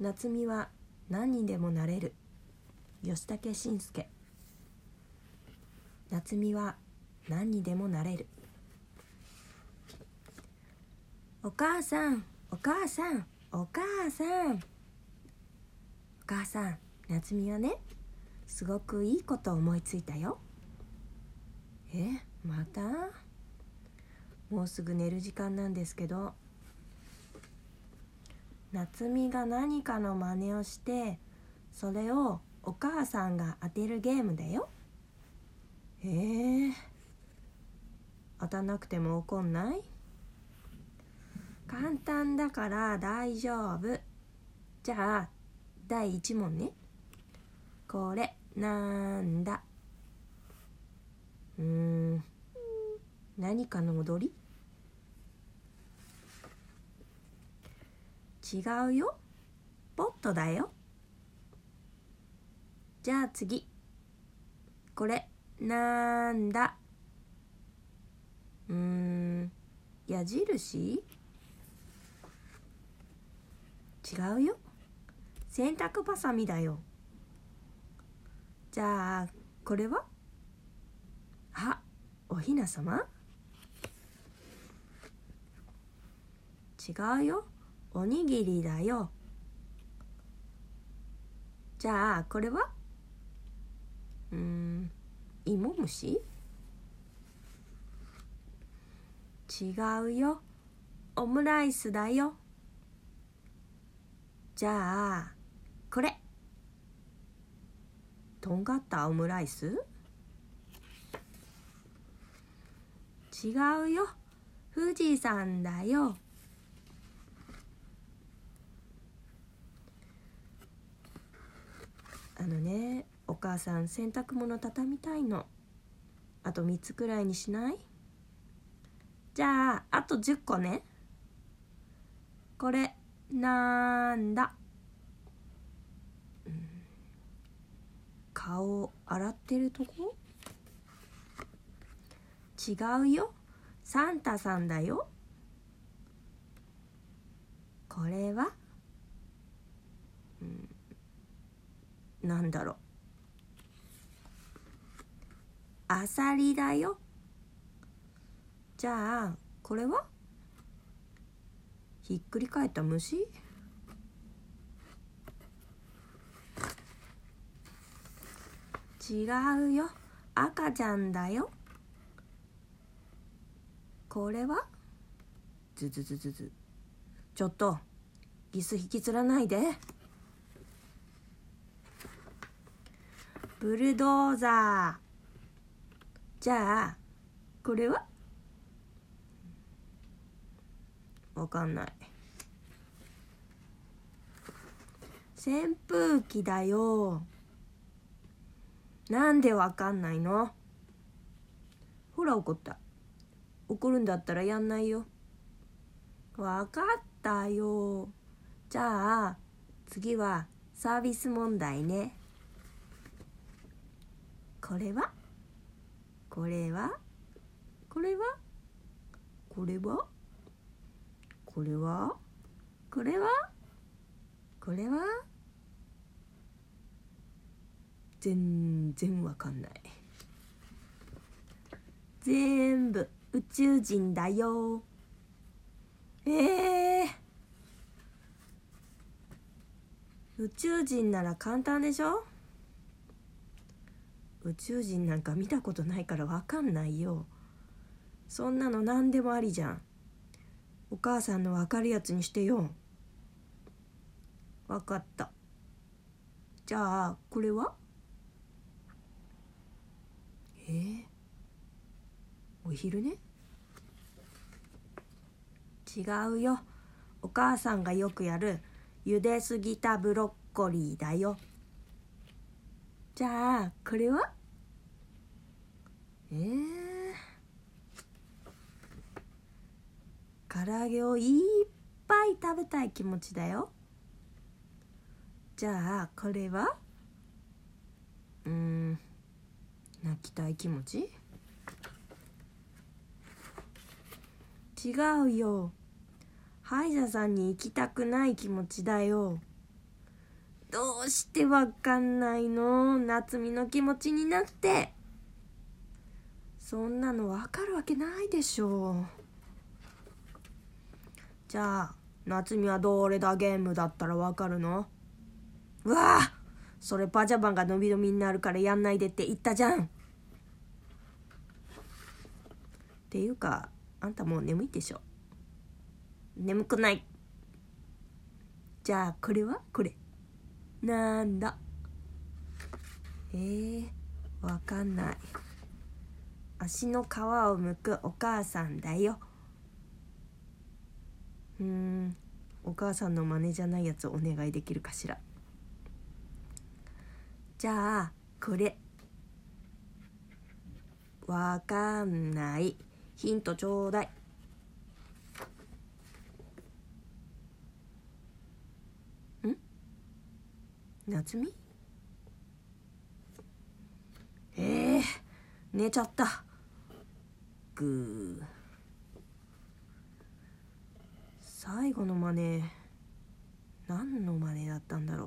夏美は何にでもなれる。吉武慎介。夏美は何にでもなれる。お母さんお母さんお母さん。お母さん夏美はねすごくいいこと思いついたよ。えまた？もうすぐ寝る時間なんですけど。夏美が何かの真似をしてそれをお母さんが当てるゲームだよ。へえ。当たなくても怒んない？簡単だから大丈夫。じゃあ第1問ね。これなんだ？うん。何かの踊り？違うよ。ポットだよ。じゃあ次。これ。なんだ。うーん。矢印？違うよ。洗濯ばさみだよ。じゃあこれは？あおひなさま？違うよ。おにぎりだよ。じゃあこれは？うん。芋虫？違うよ。オムライスだよ。じゃあこれ。とんがったオムライス？違うよ。富士山だよ。あのねお母さん洗濯物畳みたいの。あと3つくらいにしない？じゃああと10個ね。これなんだ、うん、顔洗ってるとこ？違うよ。サンタさんだよ。これは、うん、なんだろう。アサリだよ。じゃあこれは？ひっくり返った虫？違うよ。赤ちゃんだよ。これは？ズズズズズ。ちょっとギス引きつらないで。ブルドーザー。じゃあこれは？わかんない。扇風機だよ。なんでわかんないの？ほら怒った。怒るんだったらやんないよ。わかったよ。じゃあ次はサービス問題ね。これは？これは？これは？これは？これは？これは？これは？全然わかんない。全部宇宙人だよ。えー、宇宙人なら簡単でしょ？宇宙人なんか見たことないからわかんないよ。そんなの何でもありじゃん。お母さんのわかるやつにしてよ。わかった。じゃあこれは？え？ー、お昼ね？違うよ。お母さんがよくやる茹ですぎたブロッコリーだよ。じゃあこれは？えー、唐揚げをいっぱい食べたい気持ちだよ。じゃあこれは？うん。泣きたい気持ち？違うよ。歯医者さんに行きたくない気持ちだよ。どうしてわかんないの？夏美の気持ちになって。そんなのわかるわけないでしょう。じゃあ夏美はどれだゲームだったらわかるの？うわあそれパジャマが伸び伸びになるからやんないでって言ったじゃん。っていうかあんたもう眠いでしょ？眠くない。じゃあこれはこれ。なんだ？えー、わかんない。足の皮をむくお母さんだよ。うん。お母さんの真似じゃないやつお願いできるかしら。じゃあこれ。わかんない。ヒントちょうだい。ん？夏美？えー、寝ちゃった。最後の真似何の真似だったんだろ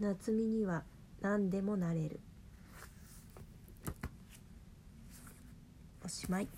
う。夏美には何でもなれる。おしまい。